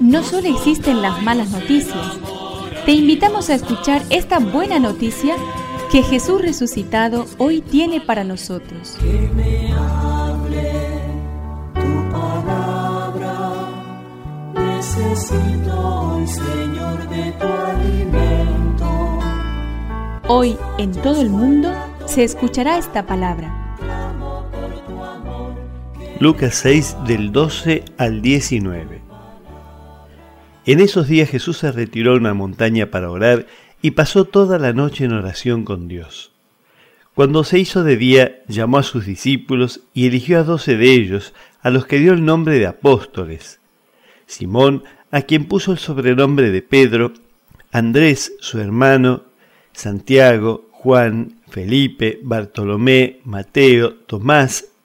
No solo existen las malas noticias, te invitamos a escuchar esta buena noticia que Jesús resucitado hoy tiene para nosotros. Que me hable tu palabra, necesito hoy, Señor, de tu alimento. Hoy en todo el mundo se escuchará esta palabra. Lucas 6 del 12 al 19. En esos días Jesús se retiró a una montaña para orar y pasó toda la noche en oración con Dios. Cuando se hizo de día, llamó a sus discípulos y eligió a doce de ellos, a los que dio el nombre de apóstoles. Simón, a quien puso el sobrenombre de Pedro, Andrés, su hermano, Santiago, Juan, Felipe, Bartolomé, Mateo, Tomás,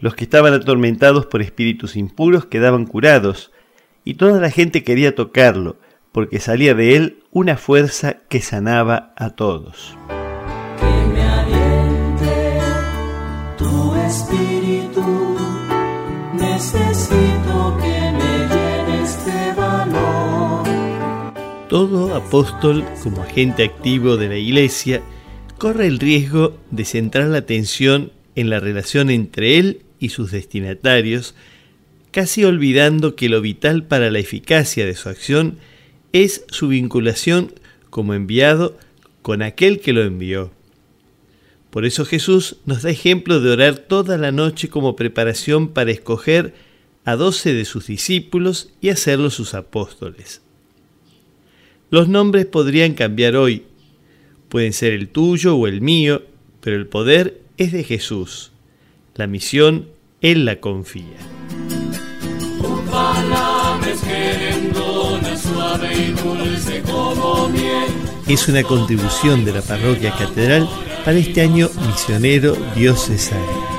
Los que estaban atormentados por espíritus impuros quedaban curados, y toda la gente quería tocarlo, porque salía de él una fuerza que sanaba a todos. Que me aliente tu espíritu, necesito que me llenes de valor. Todo apóstol, como agente activo de la Iglesia, corre el riesgo de centrar la atención en la relación entre él y sus destinatarios, casi olvidando que lo vital para la eficacia de su acción es su vinculación como enviado con aquel que lo envió. Por eso Jesús nos da ejemplo de orar toda la noche como preparación para escoger a doce de sus discípulos y hacerlos sus apóstoles. Los nombres podrían cambiar hoy, pueden ser el tuyo o el mío, pero el poder es de Jesús. La misión Él la confía. Es una contribución de la parroquia catedral para este año misionero diocesano.